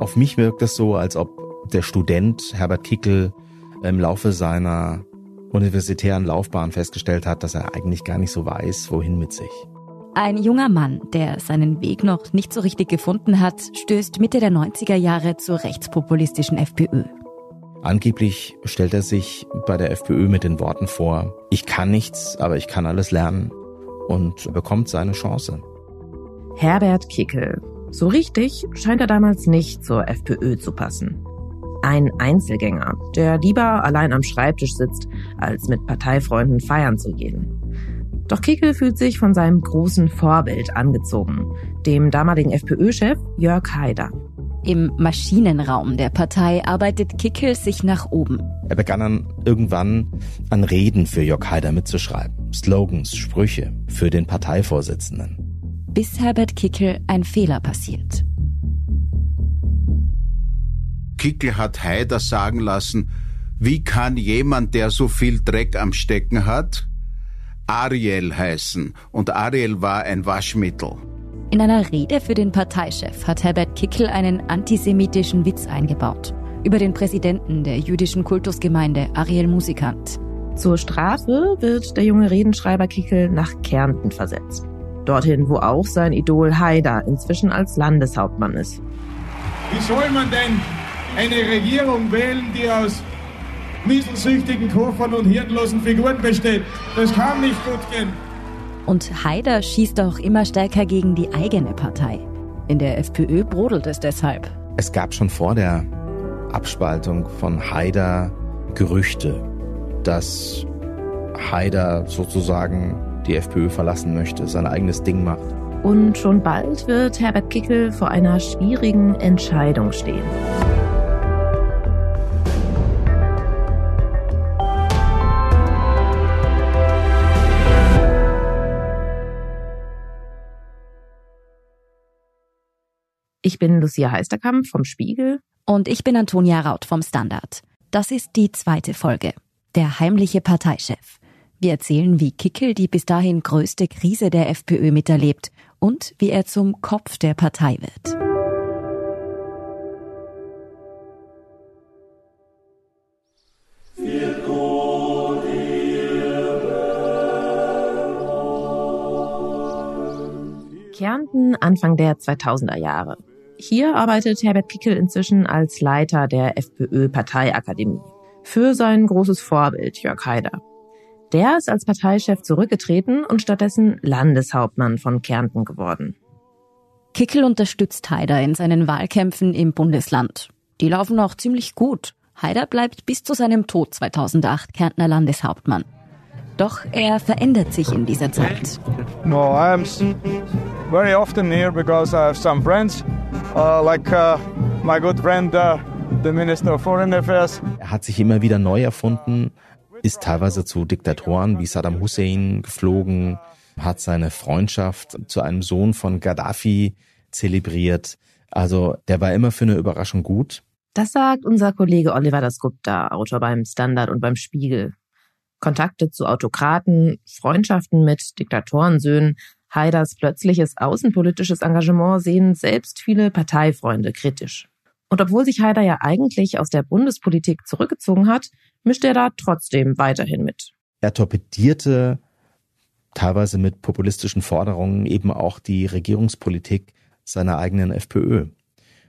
Auf mich wirkt es so, als ob der Student Herbert Kickel im Laufe seiner universitären Laufbahn festgestellt hat, dass er eigentlich gar nicht so weiß, wohin mit sich. Ein junger Mann, der seinen Weg noch nicht so richtig gefunden hat, stößt Mitte der 90er Jahre zur rechtspopulistischen FPÖ. Angeblich stellt er sich bei der FPÖ mit den Worten vor, ich kann nichts, aber ich kann alles lernen und bekommt seine Chance. Herbert Kickel. So richtig scheint er damals nicht zur FPÖ zu passen. Ein Einzelgänger, der lieber allein am Schreibtisch sitzt, als mit Parteifreunden feiern zu gehen. Doch Kickel fühlt sich von seinem großen Vorbild angezogen, dem damaligen FPÖ-Chef Jörg Haider. Im Maschinenraum der Partei arbeitet Kickel sich nach oben. Er begann dann irgendwann an Reden für Jörg Haider mitzuschreiben, Slogans, Sprüche für den Parteivorsitzenden. Bis Herbert Kickel ein Fehler passiert. Kickel hat Haider sagen lassen, wie kann jemand, der so viel Dreck am Stecken hat, Ariel heißen und Ariel war ein Waschmittel. In einer Rede für den Parteichef hat Herbert Kickel einen antisemitischen Witz eingebaut über den Präsidenten der jüdischen Kultusgemeinde Ariel Musikant. Zur Strafe wird der junge Redenschreiber Kickel nach Kärnten versetzt. Dorthin, wo auch sein Idol Haider inzwischen als Landeshauptmann ist. Wie soll man denn eine Regierung wählen, die aus mieselsüchtigen Koffern und hirnlosen Figuren besteht. Das kann nicht gut gehen. Und Haider schießt auch immer stärker gegen die eigene Partei. In der FPÖ brodelt es deshalb. Es gab schon vor der Abspaltung von Haider Gerüchte, dass Haider sozusagen die FPÖ verlassen möchte, sein eigenes Ding macht. Und schon bald wird Herbert Kickel vor einer schwierigen Entscheidung stehen. Ich bin Lucia Heisterkamp vom Spiegel. Und ich bin Antonia Raut vom Standard. Das ist die zweite Folge. Der heimliche Parteichef. Wir erzählen, wie Kickel die bis dahin größte Krise der FPÖ miterlebt und wie er zum Kopf der Partei wird. Kärnten Anfang der 2000er Jahre. Hier arbeitet Herbert Kickel inzwischen als Leiter der FPÖ-Parteiakademie. Für sein großes Vorbild Jörg Haider. Der ist als Parteichef zurückgetreten und stattdessen Landeshauptmann von Kärnten geworden. Kickel unterstützt Haider in seinen Wahlkämpfen im Bundesland. Die laufen auch ziemlich gut. Haider bleibt bis zu seinem Tod 2008 Kärntner Landeshauptmann. Doch er verändert sich in dieser Zeit. No, I'm very often here because I have some friends uh, like uh, my good friend, uh, the Minister of Foreign Affairs. Er hat sich immer wieder neu erfunden, ist teilweise zu Diktatoren wie Saddam Hussein geflogen, hat seine Freundschaft zu einem Sohn von Gaddafi zelebriert. Also der war immer für eine Überraschung gut. Das sagt unser Kollege Oliver Dasgupta, Autor beim Standard und beim Spiegel. Kontakte zu Autokraten, Freundschaften mit Diktatorensöhnen, Haiders plötzliches außenpolitisches Engagement sehen selbst viele Parteifreunde kritisch. Und obwohl sich Haider ja eigentlich aus der Bundespolitik zurückgezogen hat, mischt er da trotzdem weiterhin mit. Er torpedierte teilweise mit populistischen Forderungen eben auch die Regierungspolitik seiner eigenen FPÖ.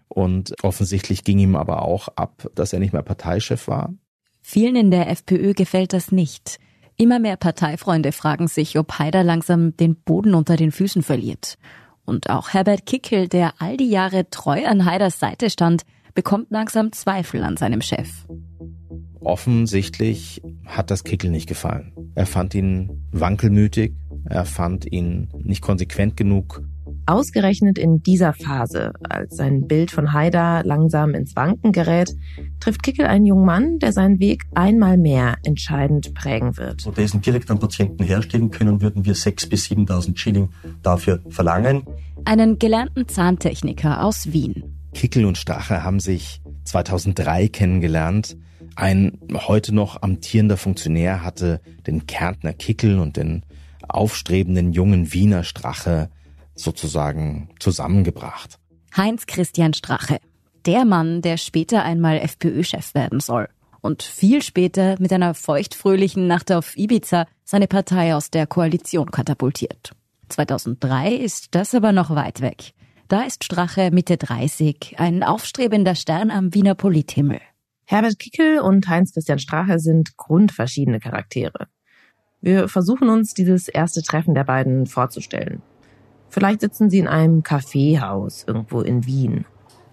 Und offensichtlich ging ihm aber auch ab, dass er nicht mehr Parteichef war. Vielen in der FPÖ gefällt das nicht. Immer mehr Parteifreunde fragen sich, ob Haider langsam den Boden unter den Füßen verliert. Und auch Herbert Kickel, der all die Jahre treu an Haiders Seite stand, bekommt langsam Zweifel an seinem Chef. Offensichtlich hat das Kickel nicht gefallen. Er fand ihn wankelmütig, er fand ihn nicht konsequent genug Ausgerechnet in dieser Phase, als sein Bild von Haida langsam ins Wanken gerät, trifft Kickel einen jungen Mann, der seinen Weg einmal mehr entscheidend prägen wird. Wo diesen direkt am Patienten herstellen können, würden wir 6.000 bis 7.000 Schilling dafür verlangen. Einen gelernten Zahntechniker aus Wien. Kickel und Strache haben sich 2003 kennengelernt. Ein heute noch amtierender Funktionär hatte den Kärntner Kickel und den aufstrebenden jungen Wiener Strache sozusagen zusammengebracht. Heinz Christian Strache. der Mann, der später einmal FPÖ-Chef werden soll und viel später mit einer feuchtfröhlichen Nacht auf Ibiza seine Partei aus der Koalition katapultiert. 2003 ist das aber noch weit weg. Da ist Strache Mitte 30, ein aufstrebender Stern am Wiener Polithimmel. Herbert Kickel und Heinz-Christian Strache sind grundverschiedene Charaktere. Wir versuchen uns dieses erste Treffen der beiden vorzustellen. Vielleicht sitzen sie in einem Kaffeehaus irgendwo in Wien.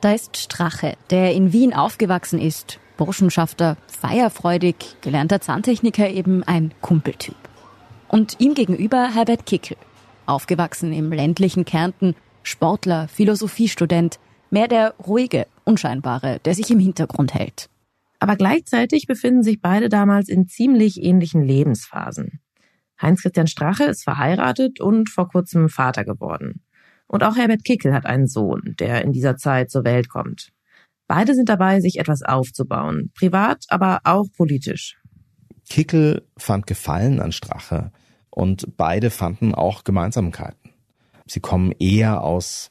Da ist Strache, der in Wien aufgewachsen ist. Burschenschafter, feierfreudig, gelernter Zahntechniker, eben ein Kumpeltyp. Und ihm gegenüber Herbert Kickel, aufgewachsen im ländlichen Kärnten, Sportler, Philosophiestudent, mehr der ruhige, unscheinbare, der sich im Hintergrund hält. Aber gleichzeitig befinden sich beide damals in ziemlich ähnlichen Lebensphasen. Heinz-Christian Strache ist verheiratet und vor kurzem Vater geworden. Und auch Herbert Kickel hat einen Sohn, der in dieser Zeit zur Welt kommt. Beide sind dabei, sich etwas aufzubauen, privat, aber auch politisch. Kickel fand Gefallen an Strache und beide fanden auch Gemeinsamkeiten. Sie kommen eher aus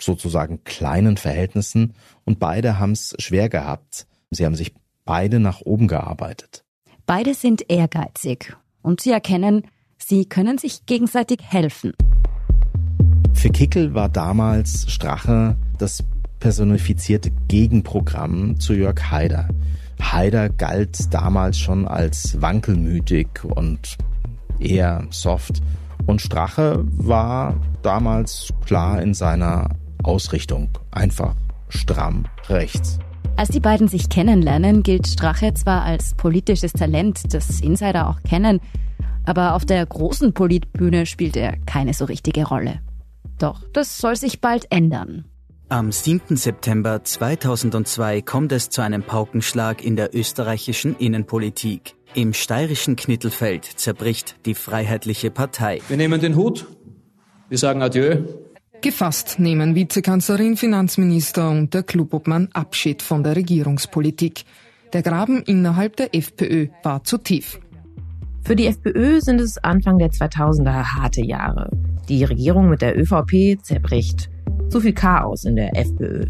sozusagen kleinen Verhältnissen und beide haben es schwer gehabt. Sie haben sich beide nach oben gearbeitet. Beide sind ehrgeizig und sie erkennen, sie können sich gegenseitig helfen. Für Kickel war damals Strache das personifizierte Gegenprogramm zu Jörg Haider. Haider galt damals schon als wankelmütig und eher soft. Und Strache war damals klar in seiner Ausrichtung, einfach stramm rechts. Als die beiden sich kennenlernen, gilt Strache zwar als politisches Talent, das Insider auch kennen, aber auf der großen Politbühne spielt er keine so richtige Rolle. Doch das soll sich bald ändern. Am 7. September 2002 kommt es zu einem Paukenschlag in der österreichischen Innenpolitik. Im steirischen Knittelfeld zerbricht die Freiheitliche Partei. Wir nehmen den Hut, wir sagen Adieu. Gefasst nehmen Vizekanzlerin, Finanzminister und der Klubobmann Abschied von der Regierungspolitik. Der Graben innerhalb der FPÖ war zu tief. Für die FPÖ sind es Anfang der 2000er harte Jahre. Die Regierung mit der ÖVP zerbricht. Zu viel Chaos in der FPÖ.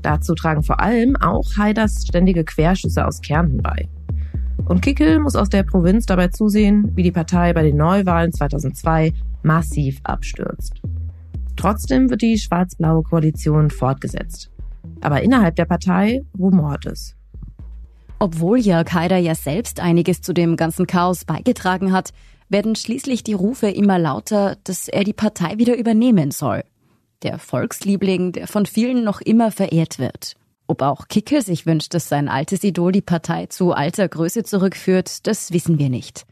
Dazu tragen vor allem auch Haiders ständige Querschüsse aus Kärnten bei. Und Kickel muss aus der Provinz dabei zusehen, wie die Partei bei den Neuwahlen 2002 massiv abstürzt. Trotzdem wird die schwarz-blaue Koalition fortgesetzt. Aber innerhalb der Partei rumort es. Obwohl Jörg Haider ja selbst einiges zu dem ganzen Chaos beigetragen hat, werden schließlich die Rufe immer lauter, dass er die Partei wieder übernehmen soll. Der Volksliebling, der von vielen noch immer verehrt wird. Ob auch Kickel sich wünscht, dass sein altes Idol die Partei zu alter Größe zurückführt, das wissen wir nicht.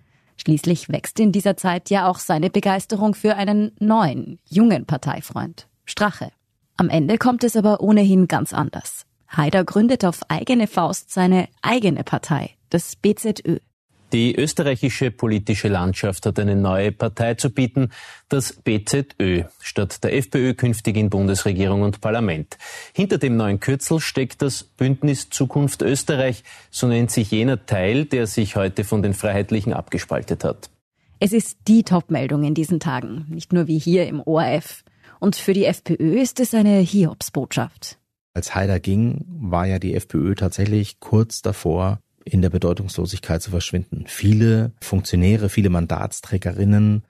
Schließlich wächst in dieser Zeit ja auch seine Begeisterung für einen neuen, jungen Parteifreund, Strache. Am Ende kommt es aber ohnehin ganz anders. Haider gründet auf eigene Faust seine eigene Partei, das BZÖ. Die österreichische politische Landschaft hat eine neue Partei zu bieten, das BZÖ, statt der FPÖ künftig in Bundesregierung und Parlament. Hinter dem neuen Kürzel steckt das Bündnis Zukunft Österreich, so nennt sich jener Teil, der sich heute von den Freiheitlichen abgespaltet hat. Es ist die Topmeldung in diesen Tagen, nicht nur wie hier im ORF. Und für die FPÖ ist es eine Hiobsbotschaft. Als Haider ging, war ja die FPÖ tatsächlich kurz davor, in der Bedeutungslosigkeit zu verschwinden. Viele Funktionäre, viele Mandatsträgerinnen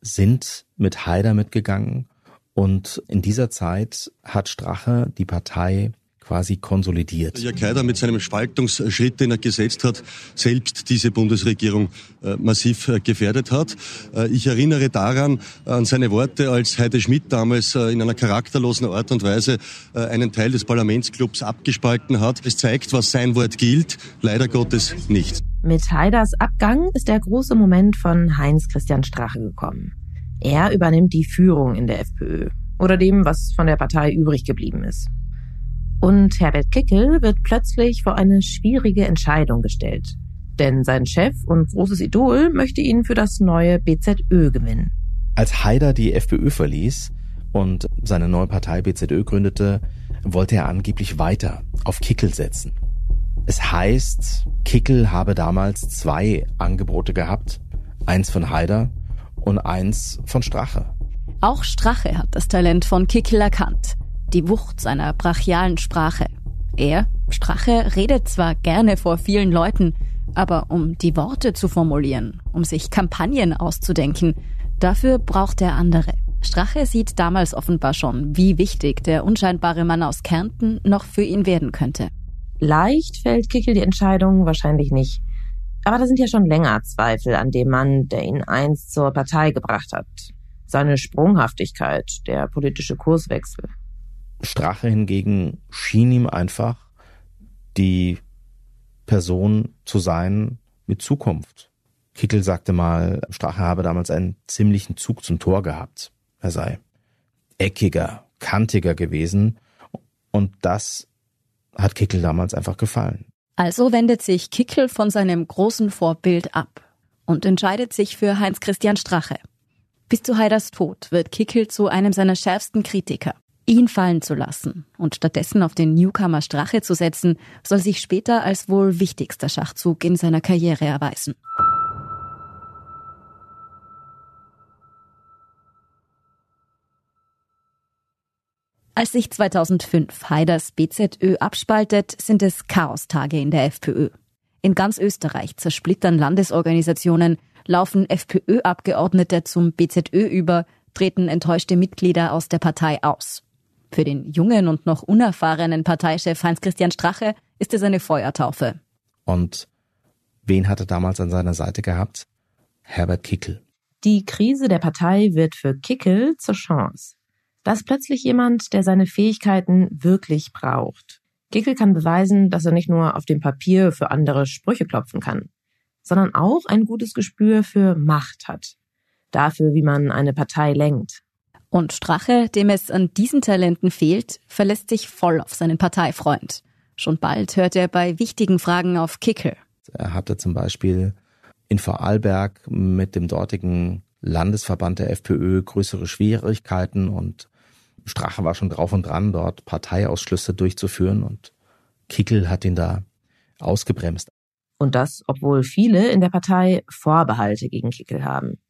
sind mit Haider mitgegangen und in dieser Zeit hat Strache die Partei quasi konsolidiert. Jörg Haider mit seinem Spaltungsschritt, den er gesetzt hat, selbst diese Bundesregierung äh, massiv äh, gefährdet hat. Äh, ich erinnere daran an seine Worte, als Heide Schmidt damals in einer charakterlosen Art und Weise einen Teil des Parlamentsclubs abgespalten hat. Es zeigt, was sein Wort gilt, leider Gottes nicht. Mit Haiders Abgang ist der große Moment von Heinz Christian Strache gekommen. Er übernimmt die Führung in der FPÖ oder dem, was von der Partei übrig geblieben ist. Und Herbert Kickel wird plötzlich vor eine schwierige Entscheidung gestellt. Denn sein Chef und großes Idol möchte ihn für das neue BZÖ gewinnen. Als Haider die FPÖ verließ und seine neue Partei BZÖ gründete, wollte er angeblich weiter auf Kickel setzen. Es heißt, Kickel habe damals zwei Angebote gehabt. Eins von Haider und eins von Strache. Auch Strache hat das Talent von Kickel erkannt. Die Wucht seiner brachialen Sprache. Er, Strache, redet zwar gerne vor vielen Leuten, aber um die Worte zu formulieren, um sich Kampagnen auszudenken, dafür braucht er andere. Strache sieht damals offenbar schon, wie wichtig der unscheinbare Mann aus Kärnten noch für ihn werden könnte. Leicht fällt Kickel die Entscheidung wahrscheinlich nicht. Aber da sind ja schon länger Zweifel an dem Mann, der ihn einst zur Partei gebracht hat. Seine Sprunghaftigkeit, der politische Kurswechsel. Strache hingegen schien ihm einfach die Person zu sein mit Zukunft. Kickel sagte mal, Strache habe damals einen ziemlichen Zug zum Tor gehabt. Er sei eckiger, kantiger gewesen und das hat Kickel damals einfach gefallen. Also wendet sich Kickel von seinem großen Vorbild ab und entscheidet sich für Heinz Christian Strache. Bis zu Haiders Tod wird Kickel zu einem seiner schärfsten Kritiker. Ihn fallen zu lassen und stattdessen auf den Newcomer Strache zu setzen, soll sich später als wohl wichtigster Schachzug in seiner Karriere erweisen. Als sich 2005 Haiders BZÖ abspaltet, sind es Chaostage in der FPÖ. In ganz Österreich zersplittern Landesorganisationen, laufen FPÖ-Abgeordnete zum BZÖ über, treten enttäuschte Mitglieder aus der Partei aus. Für den jungen und noch unerfahrenen Parteichef Heinz-Christian Strache ist es eine Feuertaufe. Und wen hat er damals an seiner Seite gehabt? Herbert Kickel. Die Krise der Partei wird für Kickel zur Chance. Da ist plötzlich jemand, der seine Fähigkeiten wirklich braucht. Kickel kann beweisen, dass er nicht nur auf dem Papier für andere Sprüche klopfen kann, sondern auch ein gutes Gespür für Macht hat. Dafür, wie man eine Partei lenkt. Und Strache, dem es an diesen Talenten fehlt, verlässt sich voll auf seinen Parteifreund. Schon bald hört er bei wichtigen Fragen auf Kickel. Er hatte zum Beispiel in Vorarlberg mit dem dortigen Landesverband der FPÖ größere Schwierigkeiten und Strache war schon drauf und dran, dort Parteiausschlüsse durchzuführen und Kickel hat ihn da ausgebremst. Und das, obwohl viele in der Partei Vorbehalte gegen Kickel haben.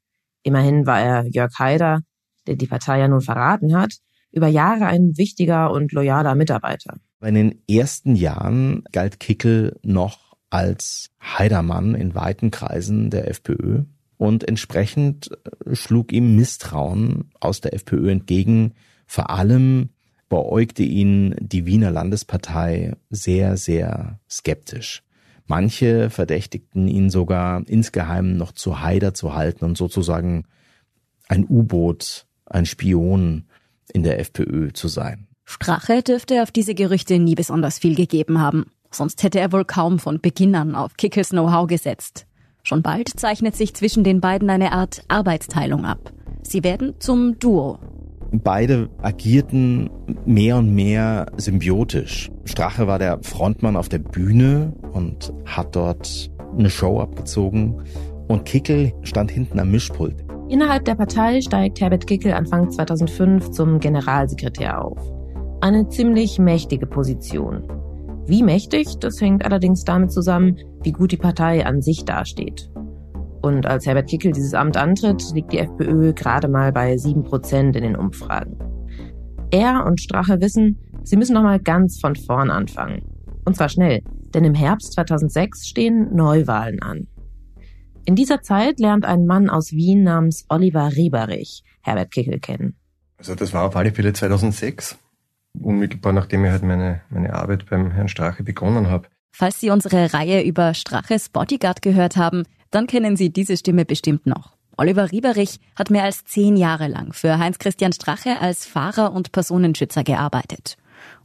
Immerhin war er Jörg Haider, der die Partei ja nun verraten hat, über Jahre ein wichtiger und loyaler Mitarbeiter. In den ersten Jahren galt Kickel noch als Heidermann in weiten Kreisen der FPÖ und entsprechend schlug ihm Misstrauen aus der FPÖ entgegen, vor allem beäugte ihn die Wiener Landespartei sehr, sehr skeptisch. Manche verdächtigten ihn sogar insgeheim noch zu Haider zu halten und sozusagen ein U-Boot, ein Spion in der FPÖ zu sein. Strache dürfte auf diese Gerüchte nie besonders viel gegeben haben. Sonst hätte er wohl kaum von Beginn an auf Kickels Know-how gesetzt. Schon bald zeichnet sich zwischen den beiden eine Art Arbeitsteilung ab. Sie werden zum Duo Beide agierten mehr und mehr symbiotisch. Strache war der Frontmann auf der Bühne und hat dort eine Show abgezogen und Kickel stand hinten am Mischpult. Innerhalb der Partei steigt Herbert Kickel Anfang 2005 zum Generalsekretär auf. Eine ziemlich mächtige Position. Wie mächtig, das hängt allerdings damit zusammen, wie gut die Partei an sich dasteht. Und als Herbert Kickel dieses Amt antritt, liegt die FPÖ gerade mal bei sieben Prozent in den Umfragen. Er und Strache wissen, sie müssen nochmal ganz von vorn anfangen. Und zwar schnell, denn im Herbst 2006 stehen Neuwahlen an. In dieser Zeit lernt ein Mann aus Wien namens Oliver Rieberich Herbert Kickel kennen. Also das war auf alle Fälle 2006, unmittelbar nachdem ich halt meine, meine Arbeit beim Herrn Strache begonnen habe. Falls Sie unsere Reihe über Straches Bodyguard gehört haben, dann kennen Sie diese Stimme bestimmt noch. Oliver Rieberich hat mehr als zehn Jahre lang für Heinz-Christian Strache als Fahrer und Personenschützer gearbeitet.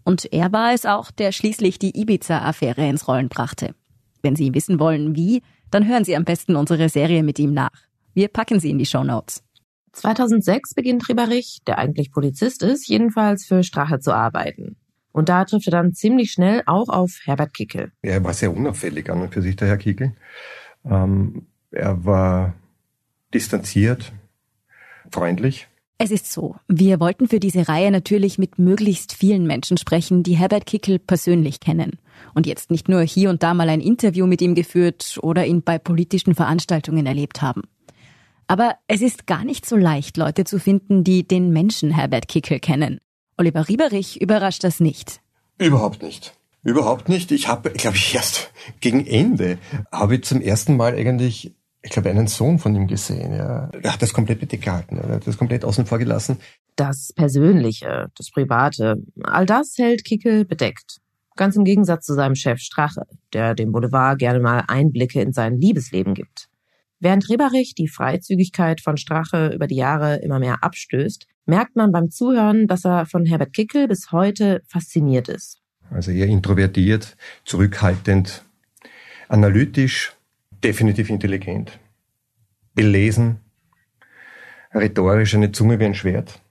Und er war es auch, der schließlich die Ibiza-Affäre ins Rollen brachte. Wenn Sie wissen wollen, wie, dann hören Sie am besten unsere Serie mit ihm nach. Wir packen sie in die Show Notes. 2006 beginnt Rieberich, der eigentlich Polizist ist, jedenfalls für Strache zu arbeiten. Und da trifft er dann ziemlich schnell auch auf Herbert Kickel. Er war sehr unauffällig an und für sich, der Herr Kickel. Ähm, er war distanziert, freundlich. Es ist so, wir wollten für diese Reihe natürlich mit möglichst vielen Menschen sprechen, die Herbert Kickel persönlich kennen. Und jetzt nicht nur hier und da mal ein Interview mit ihm geführt oder ihn bei politischen Veranstaltungen erlebt haben. Aber es ist gar nicht so leicht, Leute zu finden, die den Menschen Herbert Kickel kennen. Oliver Rieberich überrascht das nicht. Überhaupt nicht. Überhaupt nicht. Ich habe, glaube ich, erst gegen Ende habe ich zum ersten Mal eigentlich, ich glaube, einen Sohn von ihm gesehen. Ja. Er hat das komplett bedeckt gehalten. Er hat das komplett außen vor gelassen. Das Persönliche, das Private, all das hält Kickel bedeckt. Ganz im Gegensatz zu seinem Chef Strache, der dem Boulevard gerne mal Einblicke in sein Liebesleben gibt. Während Reberich die Freizügigkeit von Strache über die Jahre immer mehr abstößt, merkt man beim Zuhören, dass er von Herbert Kickel bis heute fasziniert ist. Also eher introvertiert, zurückhaltend, analytisch, definitiv intelligent, belesen, rhetorisch eine Zunge wie ein Schwert.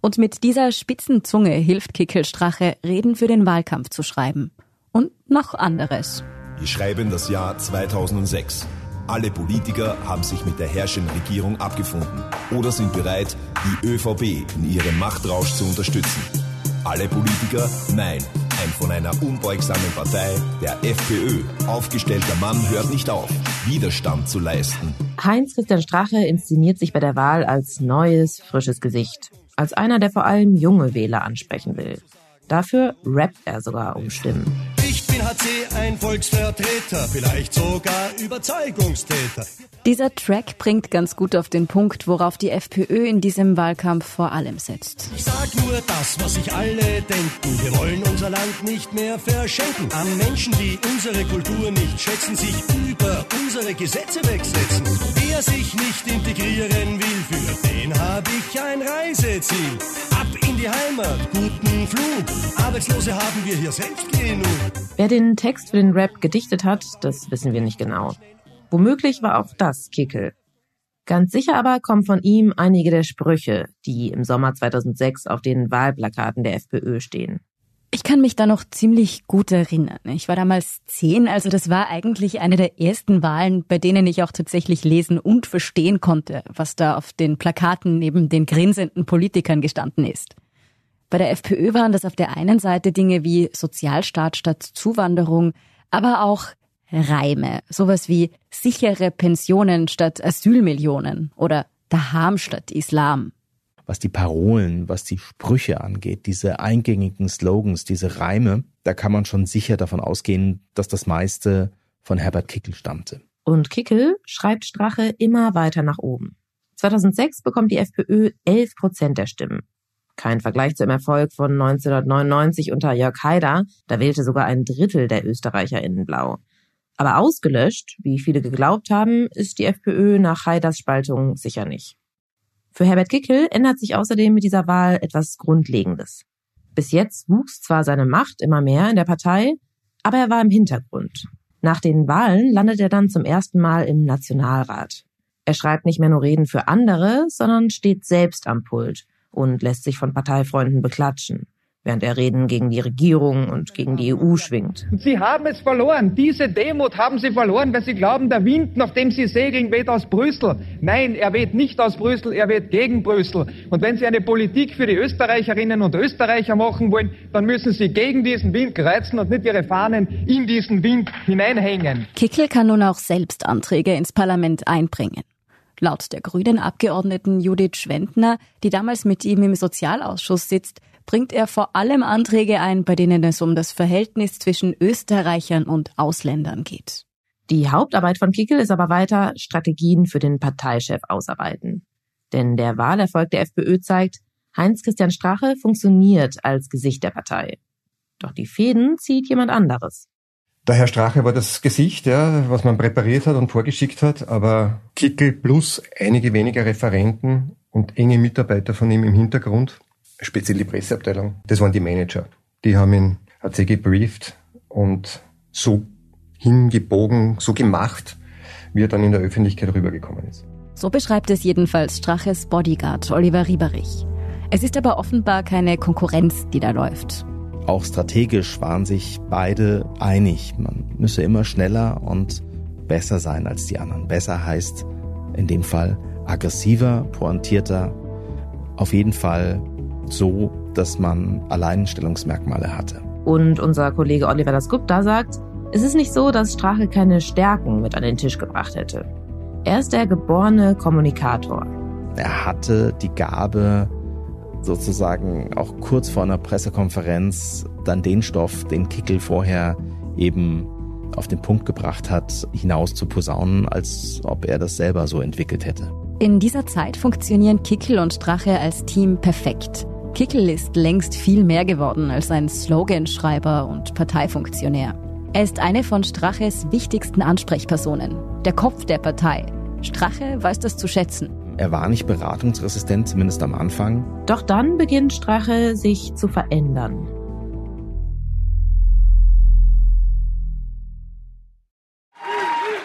Und mit dieser spitzen Zunge hilft Kickel Strache, Reden für den Wahlkampf zu schreiben. Und noch anderes. Wir schreiben das Jahr 2006. Alle Politiker haben sich mit der herrschenden Regierung abgefunden oder sind bereit, die ÖVP in ihrem Machtrausch zu unterstützen. Alle Politiker? Nein. Ein von einer unbeugsamen Partei, der FPÖ, aufgestellter Mann hört nicht auf, Widerstand zu leisten. Heinz-Christian Strache inszeniert sich bei der Wahl als neues, frisches Gesicht. Als einer, der vor allem junge Wähler ansprechen will. Dafür rappt er sogar um Stimmen. Bin HC ein Volksvertreter, vielleicht sogar Überzeugungstäter. Dieser Track bringt ganz gut auf den Punkt, worauf die FPÖ in diesem Wahlkampf vor allem setzt. Ich sag nur das, was sich alle denken. Wir wollen unser Land nicht mehr verschenken. An Menschen, die unsere Kultur nicht schätzen, sich über unsere Gesetze wegsetzen. Wer sich nicht integrieren will, für den hab ich ein Reiseziel. In die Heimat, guten Flug. Arbeitslose haben wir hier selbst genug. Wer den Text für den Rap gedichtet hat, das wissen wir nicht genau. Womöglich war auch das Kickel. Ganz sicher aber kommen von ihm einige der Sprüche, die im Sommer 2006 auf den Wahlplakaten der FPÖ stehen. Ich kann mich da noch ziemlich gut erinnern. Ich war damals zehn, also das war eigentlich eine der ersten Wahlen, bei denen ich auch tatsächlich lesen und verstehen konnte, was da auf den Plakaten neben den grinsenden Politikern gestanden ist. Bei der FPÖ waren das auf der einen Seite Dinge wie Sozialstaat statt Zuwanderung, aber auch Reime, sowas wie sichere Pensionen statt Asylmillionen oder Daham statt Islam. Was die Parolen, was die Sprüche angeht, diese eingängigen Slogans, diese Reime, da kann man schon sicher davon ausgehen, dass das meiste von Herbert Kickel stammte. Und Kickel schreibt Strache immer weiter nach oben. 2006 bekommt die FPÖ 11 Prozent der Stimmen. Kein Vergleich zum Erfolg von 1999 unter Jörg Haider, da wählte sogar ein Drittel der ÖsterreicherInnen blau. Aber ausgelöscht, wie viele geglaubt haben, ist die FPÖ nach Haiders Spaltung sicher nicht. Für Herbert Kickel ändert sich außerdem mit dieser Wahl etwas Grundlegendes. Bis jetzt wuchs zwar seine Macht immer mehr in der Partei, aber er war im Hintergrund. Nach den Wahlen landet er dann zum ersten Mal im Nationalrat. Er schreibt nicht mehr nur Reden für andere, sondern steht selbst am Pult und lässt sich von Parteifreunden beklatschen während er Reden gegen die Regierung und gegen die EU schwingt. Sie haben es verloren. Diese Demut haben Sie verloren, weil Sie glauben, der Wind, nach dem Sie segeln, weht aus Brüssel. Nein, er weht nicht aus Brüssel, er weht gegen Brüssel. Und wenn Sie eine Politik für die Österreicherinnen und Österreicher machen wollen, dann müssen Sie gegen diesen Wind kreuzen und nicht Ihre Fahnen in diesen Wind hineinhängen. Kickel kann nun auch selbst Anträge ins Parlament einbringen. Laut der grünen Abgeordneten Judith Schwendner, die damals mit ihm im Sozialausschuss sitzt, bringt er vor allem Anträge ein, bei denen es um das Verhältnis zwischen Österreichern und Ausländern geht. Die Hauptarbeit von Kickel ist aber weiter Strategien für den Parteichef ausarbeiten. Denn der Wahlerfolg der FPÖ zeigt, Heinz-Christian Strache funktioniert als Gesicht der Partei. Doch die Fäden zieht jemand anderes. Der Herr Strache war das Gesicht, ja, was man präpariert hat und vorgeschickt hat, aber Kickel plus einige weniger Referenten und enge Mitarbeiter von ihm im Hintergrund speziell die Presseabteilung, das waren die Manager. Die haben ihn HC gebrieft und so hingebogen, so gemacht, wie er dann in der Öffentlichkeit rübergekommen ist. So beschreibt es jedenfalls Straches Bodyguard Oliver Rieberich. Es ist aber offenbar keine Konkurrenz, die da läuft. Auch strategisch waren sich beide einig. Man müsse immer schneller und besser sein als die anderen. Besser heißt in dem Fall aggressiver, pointierter, auf jeden Fall so, dass man Alleinstellungsmerkmale hatte. Und unser Kollege Oliver Dasgupta sagt, es ist nicht so, dass Strache keine Stärken mit an den Tisch gebracht hätte. Er ist der geborene Kommunikator. Er hatte die Gabe, sozusagen auch kurz vor einer Pressekonferenz dann den Stoff, den Kickel vorher eben auf den Punkt gebracht hat, hinaus zu posaunen, als ob er das selber so entwickelt hätte. In dieser Zeit funktionieren Kickel und Strache als Team perfekt. Kickel ist längst viel mehr geworden als ein Sloganschreiber und Parteifunktionär. Er ist eine von Straches wichtigsten Ansprechpersonen, der Kopf der Partei. Strache weiß das zu schätzen. Er war nicht beratungsresistent, zumindest am Anfang. Doch dann beginnt Strache sich zu verändern.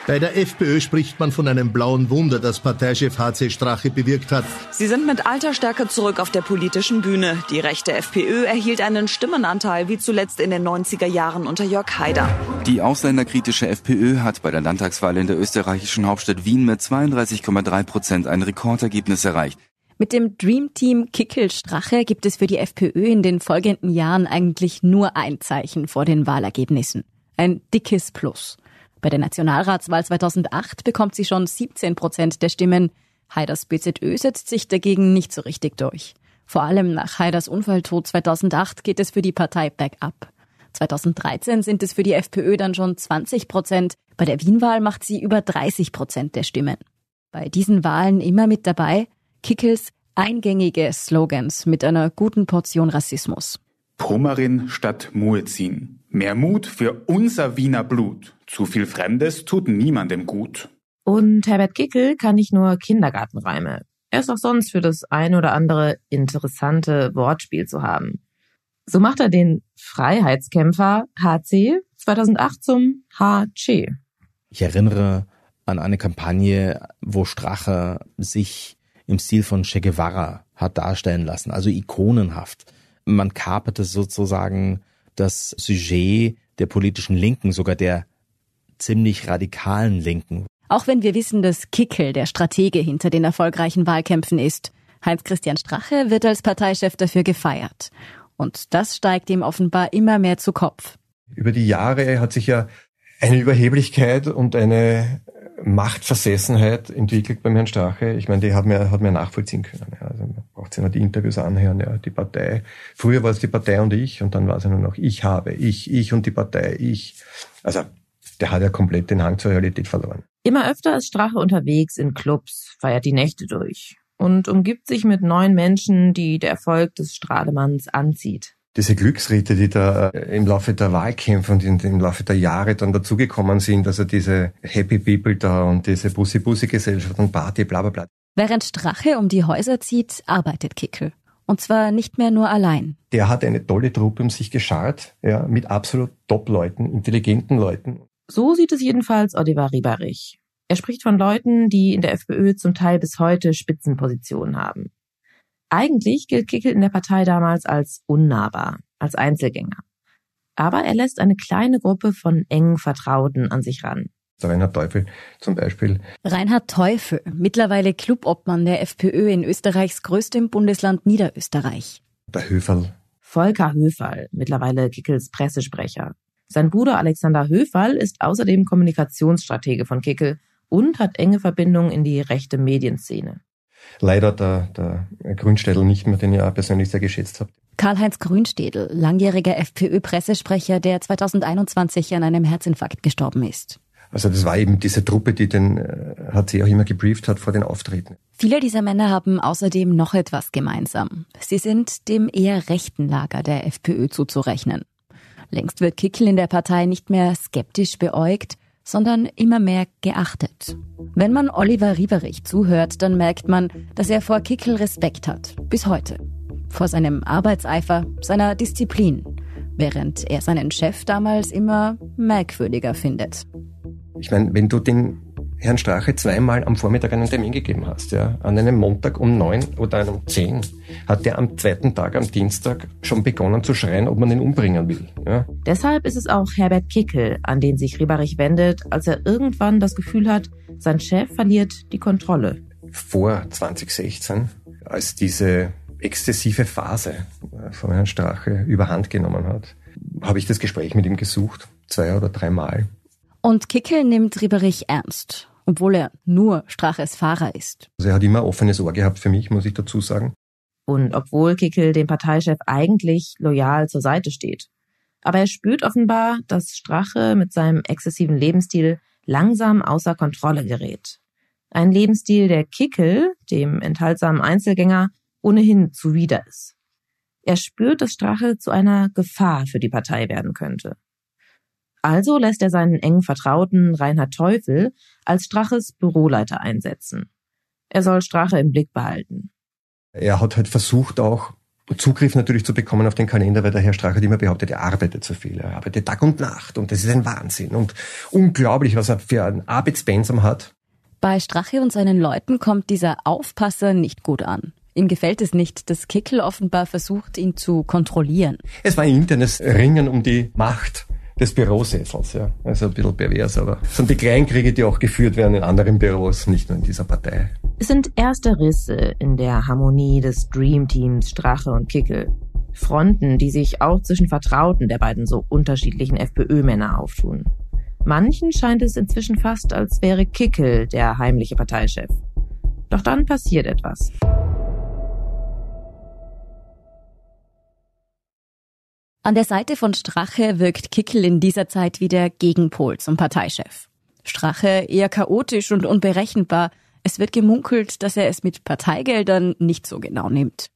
Bei der FPÖ spricht man von einem blauen Wunder, das Parteichef HC Strache bewirkt hat. Sie sind mit alter Stärke zurück auf der politischen Bühne. Die rechte FPÖ erhielt einen Stimmenanteil wie zuletzt in den 90er Jahren unter Jörg Haider. Die ausländerkritische FPÖ hat bei der Landtagswahl in der österreichischen Hauptstadt Wien mit 32,3 Prozent ein Rekordergebnis erreicht. Mit dem Dream Team Kickel Strache gibt es für die FPÖ in den folgenden Jahren eigentlich nur ein Zeichen vor den Wahlergebnissen. Ein dickes Plus. Bei der Nationalratswahl 2008 bekommt sie schon 17 Prozent der Stimmen. Haiders BZÖ setzt sich dagegen nicht so richtig durch. Vor allem nach Haiders Unfalltod 2008 geht es für die Partei bergab. 2013 sind es für die FPÖ dann schon 20 Prozent. Bei der Wienwahl macht sie über 30 Prozent der Stimmen. Bei diesen Wahlen immer mit dabei Kickels eingängige Slogans mit einer guten Portion Rassismus. Pummerin statt Muezzin. Mehr Mut für unser Wiener Blut. Zu viel Fremdes tut niemandem gut. Und Herbert Kickel kann nicht nur Kindergartenreime. Er ist auch sonst für das ein oder andere interessante Wortspiel zu haben. So macht er den Freiheitskämpfer HC 2008 zum HC. Ich erinnere an eine Kampagne, wo Strache sich im Stil von Che Guevara hat darstellen lassen, also ikonenhaft. Man kaperte sozusagen das Sujet der politischen Linken, sogar der ziemlich radikalen Linken. Auch wenn wir wissen, dass Kickel der Stratege hinter den erfolgreichen Wahlkämpfen ist, Heinz-Christian Strache wird als Parteichef dafür gefeiert. Und das steigt ihm offenbar immer mehr zu Kopf. Über die Jahre hat sich ja eine Überheblichkeit und eine Machtversessenheit entwickelt beim Herrn Strache. Ich meine, die hat man, hat man nachvollziehen können. Ja. Also man braucht sich nur die Interviews anhören. Ja. Die Partei, früher war es die Partei und ich und dann war es ja nur noch ich habe, ich, ich und die Partei, ich. Also der hat ja komplett den Hang zur Realität verloren. Immer öfter ist Strache unterwegs in Clubs, feiert die Nächte durch und umgibt sich mit neuen Menschen, die der Erfolg des Strahlemanns anzieht. Diese Glücksritte, die da äh, im Laufe der Wahlkämpfe und im Laufe der Jahre dann dazugekommen sind, also diese Happy People da und diese Bussi-Bussi-Gesellschaft und Party, bla bla bla. Während Strache um die Häuser zieht, arbeitet Kickel. Und zwar nicht mehr nur allein. Der hat eine tolle Truppe um sich geschart, ja, mit absolut Top-Leuten, intelligenten Leuten. So sieht es jedenfalls Oliver Rieberich. Er spricht von Leuten, die in der FPÖ zum Teil bis heute Spitzenpositionen haben. Eigentlich gilt Kickel in der Partei damals als unnahbar, als Einzelgänger. Aber er lässt eine kleine Gruppe von engen Vertrauten an sich ran. Reinhard Teufel zum Beispiel. Reinhard Teufel, mittlerweile Clubobmann der FPÖ in Österreichs größtem Bundesland Niederösterreich. Der Höferl. Volker Höferl, mittlerweile Kickels Pressesprecher. Sein Bruder Alexander Höferl ist außerdem Kommunikationsstratege von Kickel und hat enge Verbindungen in die rechte Medienszene. Leider der, der Grünstädel nicht mehr, den ich auch persönlich sehr geschätzt habe. Karl-Heinz Grünstädel, langjähriger FPÖ-Pressesprecher, der 2021 an einem Herzinfarkt gestorben ist. Also das war eben diese Truppe, die den äh, HC auch immer gebrieft hat vor den Auftritten. Viele dieser Männer haben außerdem noch etwas gemeinsam. Sie sind dem eher rechten Lager der FPÖ zuzurechnen. Längst wird Kickel in der Partei nicht mehr skeptisch beäugt, sondern immer mehr geachtet. Wenn man Oliver Rieberich zuhört, dann merkt man, dass er vor Kickel Respekt hat. Bis heute. Vor seinem Arbeitseifer, seiner Disziplin. Während er seinen Chef damals immer merkwürdiger findet. Ich meine, wenn du den Herrn Strache zweimal am Vormittag einen Termin gegeben hast, ja, an einem Montag um neun oder um zehn, hat der am zweiten Tag, am Dienstag, schon begonnen zu schreien, ob man ihn umbringen will. Ja. Deshalb ist es auch Herbert Kickel, an den sich Rieberich wendet, als er irgendwann das Gefühl hat, sein Chef verliert die Kontrolle. Vor 2016, als diese exzessive Phase äh, von Herrn Strache überhand genommen hat, habe ich das Gespräch mit ihm gesucht, zwei oder dreimal. Und Kickel nimmt Rieberich ernst obwohl er nur Straches Fahrer ist. Also er hat immer offenes Ohr gehabt für mich, muss ich dazu sagen. Und obwohl Kickel dem Parteichef eigentlich loyal zur Seite steht. Aber er spürt offenbar, dass Strache mit seinem exzessiven Lebensstil langsam außer Kontrolle gerät. Ein Lebensstil, der Kickel, dem enthaltsamen Einzelgänger, ohnehin zuwider ist. Er spürt, dass Strache zu einer Gefahr für die Partei werden könnte. Also lässt er seinen engen Vertrauten Reinhard Teufel als Straches Büroleiter einsetzen. Er soll Strache im Blick behalten. Er hat halt versucht auch Zugriff natürlich zu bekommen auf den Kalender, weil der Herr Strache hat immer behauptet, er arbeitet zu viel. Er arbeitet Tag und Nacht und das ist ein Wahnsinn und unglaublich, was er für ein Arbeitspensum hat. Bei Strache und seinen Leuten kommt dieser Aufpasser nicht gut an. Ihm gefällt es nicht, dass Kickel offenbar versucht, ihn zu kontrollieren. Es war ein internes Ringen um die Macht des Bürosessels, ja. Also ein bisschen pervers, aber es sind die Kleinkriege, die auch geführt werden in anderen Büros, nicht nur in dieser Partei. Es sind erste Risse in der Harmonie des Dreamteams Strache und Kickel. Fronten, die sich auch zwischen Vertrauten der beiden so unterschiedlichen FPÖ-Männer auftun. Manchen scheint es inzwischen fast, als wäre Kickel der heimliche Parteichef. Doch dann passiert etwas. An der Seite von Strache wirkt Kickel in dieser Zeit wie der Gegenpol zum Parteichef. Strache eher chaotisch und unberechenbar. Es wird gemunkelt, dass er es mit Parteigeldern nicht so genau nimmt.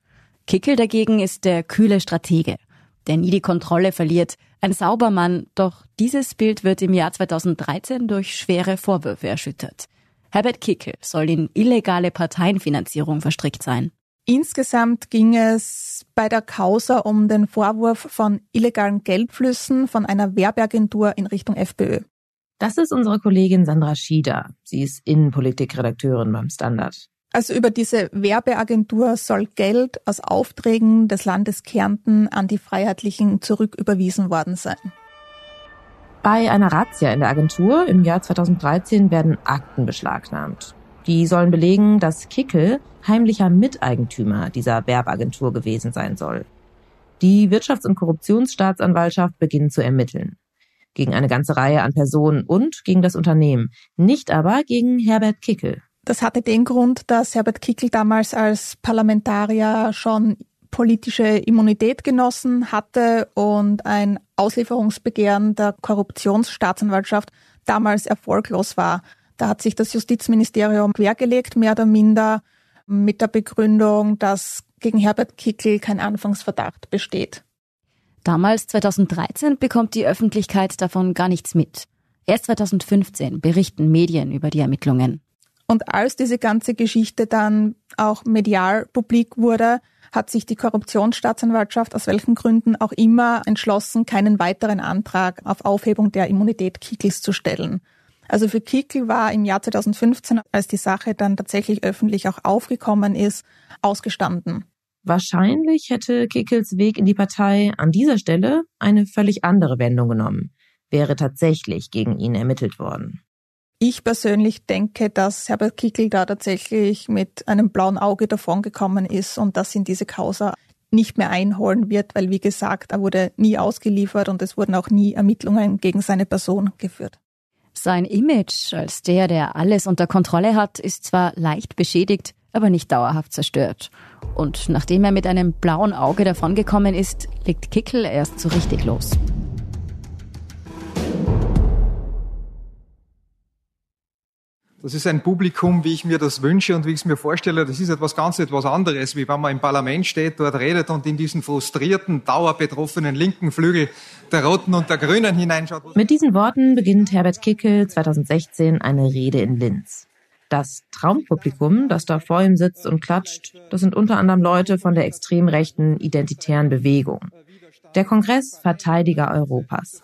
Kickel dagegen ist der kühle Stratege, der nie die Kontrolle verliert, ein Saubermann, doch dieses Bild wird im Jahr 2013 durch schwere Vorwürfe erschüttert. Herbert Kickel soll in illegale Parteienfinanzierung verstrickt sein. Insgesamt ging es bei der Causa um den Vorwurf von illegalen Geldflüssen von einer Werbeagentur in Richtung FPÖ. Das ist unsere Kollegin Sandra Schieder. Sie ist Innenpolitikredakteurin beim Standard. Also über diese Werbeagentur soll Geld aus Aufträgen des Landes Kärnten an die Freiheitlichen zurücküberwiesen worden sein. Bei einer Razzia in der Agentur im Jahr 2013 werden Akten beschlagnahmt. Die sollen belegen, dass Kickel heimlicher Miteigentümer dieser Werbeagentur gewesen sein soll. Die Wirtschafts- und Korruptionsstaatsanwaltschaft beginnt zu ermitteln. Gegen eine ganze Reihe an Personen und gegen das Unternehmen, nicht aber gegen Herbert Kickel. Das hatte den Grund, dass Herbert Kickel damals als Parlamentarier schon politische Immunität genossen hatte und ein Auslieferungsbegehren der Korruptionsstaatsanwaltschaft damals erfolglos war. Da hat sich das Justizministerium quergelegt, mehr oder minder mit der Begründung, dass gegen Herbert Kickel kein Anfangsverdacht besteht. Damals, 2013, bekommt die Öffentlichkeit davon gar nichts mit. Erst 2015 berichten Medien über die Ermittlungen. Und als diese ganze Geschichte dann auch medial publik wurde, hat sich die Korruptionsstaatsanwaltschaft aus welchen Gründen auch immer entschlossen, keinen weiteren Antrag auf Aufhebung der Immunität Kickels zu stellen. Also für Kickel war im Jahr 2015, als die Sache dann tatsächlich öffentlich auch aufgekommen ist, ausgestanden. Wahrscheinlich hätte Kickels Weg in die Partei an dieser Stelle eine völlig andere Wendung genommen, wäre tatsächlich gegen ihn ermittelt worden. Ich persönlich denke, dass Herbert Kickel da tatsächlich mit einem blauen Auge davongekommen ist und dass ihn diese Causa nicht mehr einholen wird, weil wie gesagt, er wurde nie ausgeliefert und es wurden auch nie Ermittlungen gegen seine Person geführt. Sein Image als der, der alles unter Kontrolle hat, ist zwar leicht beschädigt, aber nicht dauerhaft zerstört. Und nachdem er mit einem blauen Auge davongekommen ist, legt Kickel erst so richtig los. Das ist ein Publikum, wie ich mir das wünsche und wie ich es mir vorstelle. Das ist etwas ganz etwas anderes, wie wenn man im Parlament steht, dort redet und in diesen frustrierten, dauerbetroffenen linken Flügel der Roten und der Grünen hineinschaut. Mit diesen Worten beginnt Herbert Kickel 2016 eine Rede in Linz. Das Traumpublikum, das da vor ihm sitzt und klatscht, das sind unter anderem Leute von der extrem rechten identitären Bewegung. Der Kongress Verteidiger Europas.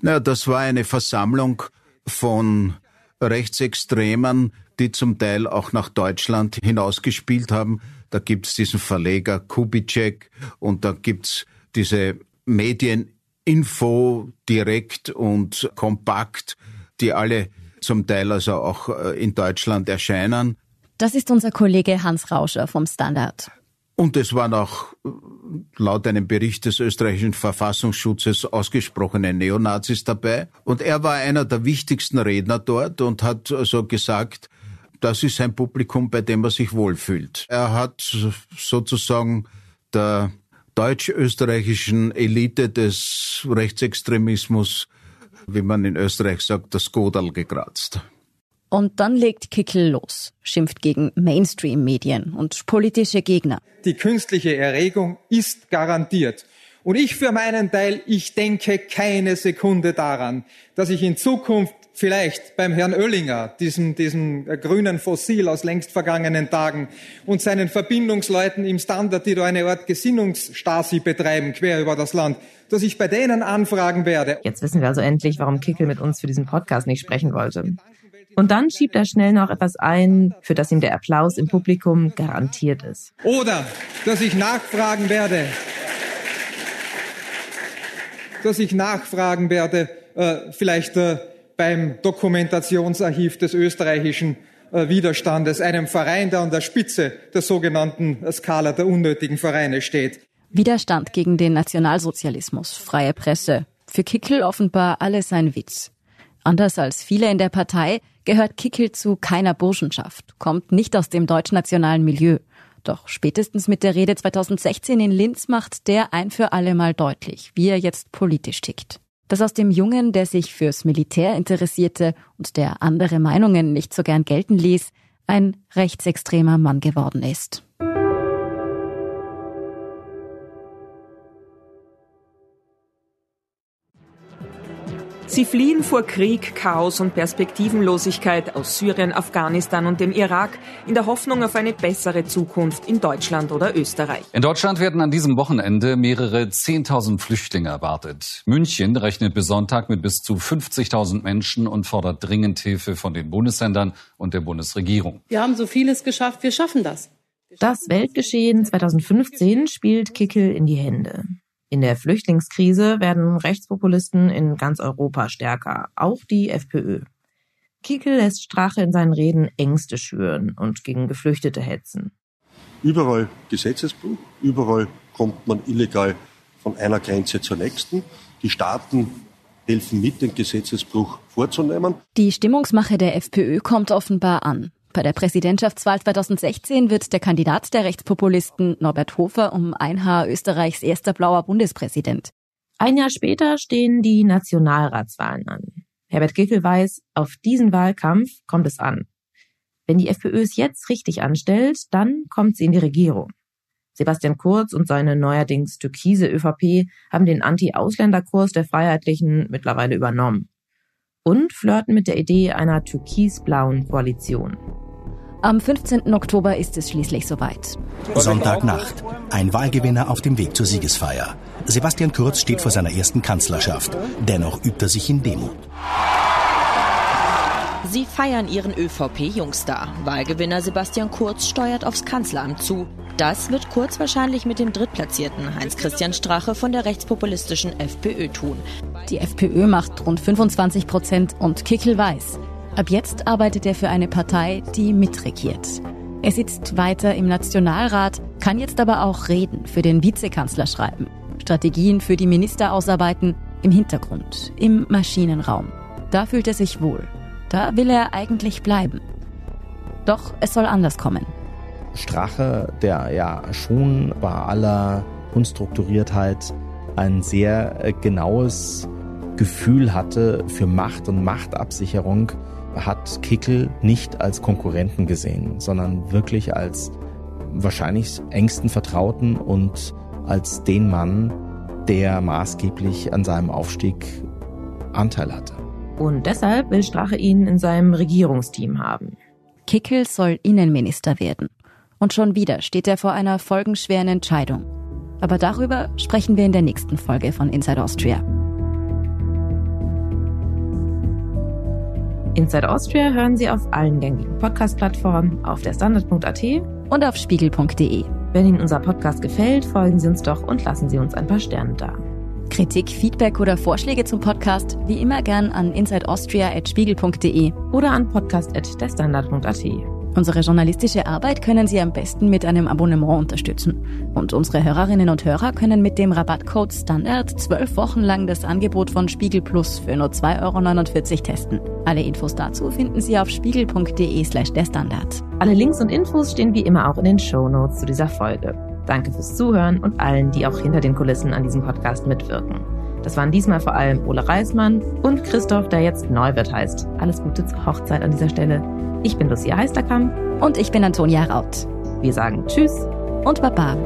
Na, das war eine Versammlung von Rechtsextremen, die zum Teil auch nach Deutschland hinausgespielt haben. Da gibt's diesen Verleger Kubitschek und da gibt's diese Medieninfo direkt und kompakt, die alle zum Teil also auch äh, in Deutschland erscheinen. Das ist unser Kollege Hans Rauscher vom Standard. Und es waren auch äh, laut einem Bericht des österreichischen Verfassungsschutzes ausgesprochene Neonazis dabei. Und er war einer der wichtigsten Redner dort und hat also gesagt, das ist ein Publikum, bei dem er sich wohlfühlt. Er hat sozusagen der deutsch-österreichischen Elite des Rechtsextremismus, wie man in Österreich sagt, das Godal gekratzt. Und dann legt Kickel los, schimpft gegen Mainstream-Medien und politische Gegner. Die künstliche Erregung ist garantiert. Und ich für meinen Teil, ich denke keine Sekunde daran, dass ich in Zukunft vielleicht beim Herrn Oellinger, diesem, diesem grünen Fossil aus längst vergangenen Tagen und seinen Verbindungsleuten im Standard, die da eine Art Gesinnungsstasi betreiben, quer über das Land, dass ich bei denen anfragen werde. Jetzt wissen wir also endlich, warum Kickel mit uns für diesen Podcast nicht sprechen wollte. Und dann schiebt er schnell noch etwas ein, für das ihm der Applaus im Publikum garantiert ist. Oder dass ich nachfragen werde, dass ich nachfragen werde, äh, vielleicht äh, beim Dokumentationsarchiv des österreichischen äh, Widerstandes, einem Verein, der an der Spitze der sogenannten Skala der unnötigen Vereine steht. Widerstand gegen den Nationalsozialismus, freie Presse. Für Kickel offenbar alles ein Witz. Anders als viele in der Partei gehört Kickel zu keiner Burschenschaft, kommt nicht aus dem deutschnationalen Milieu. Doch spätestens mit der Rede 2016 in Linz macht der ein für alle Mal deutlich, wie er jetzt politisch tickt. Dass aus dem Jungen, der sich fürs Militär interessierte und der andere Meinungen nicht so gern gelten ließ, ein rechtsextremer Mann geworden ist. Sie fliehen vor Krieg, Chaos und Perspektivenlosigkeit aus Syrien, Afghanistan und dem Irak in der Hoffnung auf eine bessere Zukunft in Deutschland oder Österreich. In Deutschland werden an diesem Wochenende mehrere 10.000 Flüchtlinge erwartet. München rechnet bis Sonntag mit bis zu 50.000 Menschen und fordert dringend Hilfe von den Bundesländern und der Bundesregierung. Wir haben so vieles geschafft, wir schaffen das. Das Weltgeschehen 2015 spielt Kickel in die Hände. In der Flüchtlingskrise werden Rechtspopulisten in ganz Europa stärker, auch die FPÖ. Kickel lässt Strache in seinen Reden Ängste schüren und gegen Geflüchtete hetzen. Überall Gesetzesbruch, überall kommt man illegal von einer Grenze zur nächsten. Die Staaten helfen mit, den Gesetzesbruch vorzunehmen. Die Stimmungsmache der FPÖ kommt offenbar an. Bei der Präsidentschaftswahl 2016 wird der Kandidat der Rechtspopulisten Norbert Hofer um ein Haar Österreichs erster blauer Bundespräsident. Ein Jahr später stehen die Nationalratswahlen an. Herbert Gickel weiß, auf diesen Wahlkampf kommt es an. Wenn die FPÖ es jetzt richtig anstellt, dann kommt sie in die Regierung. Sebastian Kurz und seine neuerdings türkise ÖVP haben den Anti-Ausländer-Kurs der Freiheitlichen mittlerweile übernommen und flirten mit der Idee einer türkis-blauen Koalition. Am 15. Oktober ist es schließlich soweit. Sonntagnacht. Ein Wahlgewinner auf dem Weg zur Siegesfeier. Sebastian Kurz steht vor seiner ersten Kanzlerschaft. Dennoch übt er sich in Demut. Sie feiern ihren ÖVP-Jungstar. Wahlgewinner Sebastian Kurz steuert aufs Kanzleramt zu. Das wird Kurz wahrscheinlich mit dem Drittplatzierten Heinz-Christian Strache von der rechtspopulistischen FPÖ tun. Die FPÖ macht rund 25 Prozent und Kickel weiß. Ab jetzt arbeitet er für eine Partei, die mitregiert. Er sitzt weiter im Nationalrat, kann jetzt aber auch Reden für den Vizekanzler schreiben, Strategien für die Minister ausarbeiten, im Hintergrund, im Maschinenraum. Da fühlt er sich wohl. Da will er eigentlich bleiben. Doch es soll anders kommen. Strache, der ja schon bei aller Unstrukturiertheit ein sehr äh, genaues Gefühl hatte für Macht und Machtabsicherung, hat Kickel nicht als Konkurrenten gesehen, sondern wirklich als wahrscheinlich engsten Vertrauten und als den Mann, der maßgeblich an seinem Aufstieg Anteil hatte. Und deshalb will Strache ihn in seinem Regierungsteam haben. Kickel soll Innenminister werden. Und schon wieder steht er vor einer folgenschweren Entscheidung. Aber darüber sprechen wir in der nächsten Folge von Inside Austria. Inside Austria hören Sie auf allen gängigen Podcast-Plattformen, auf der Standard.at und auf spiegel.de. Wenn Ihnen unser Podcast gefällt, folgen Sie uns doch und lassen Sie uns ein paar Sterne da. Kritik, Feedback oder Vorschläge zum Podcast wie immer gern an insideaustria.spiegel.de oder an podcast.derstandard.at. Unsere journalistische Arbeit können Sie am besten mit einem Abonnement unterstützen. Und unsere Hörerinnen und Hörer können mit dem Rabattcode Standard zwölf Wochen lang das Angebot von Spiegel Plus für nur 2,49 Euro testen. Alle Infos dazu finden Sie auf spiegel.de slash der Standard. Alle Links und Infos stehen wie immer auch in den Show Notes zu dieser Folge. Danke fürs Zuhören und allen, die auch hinter den Kulissen an diesem Podcast mitwirken. Das waren diesmal vor allem Ole Reismann und Christoph, der jetzt Neuwirt heißt. Alles Gute zur Hochzeit an dieser Stelle. Ich bin Lucia Heisterkamp. Und ich bin Antonia Raut. Wir sagen Tschüss und Baba.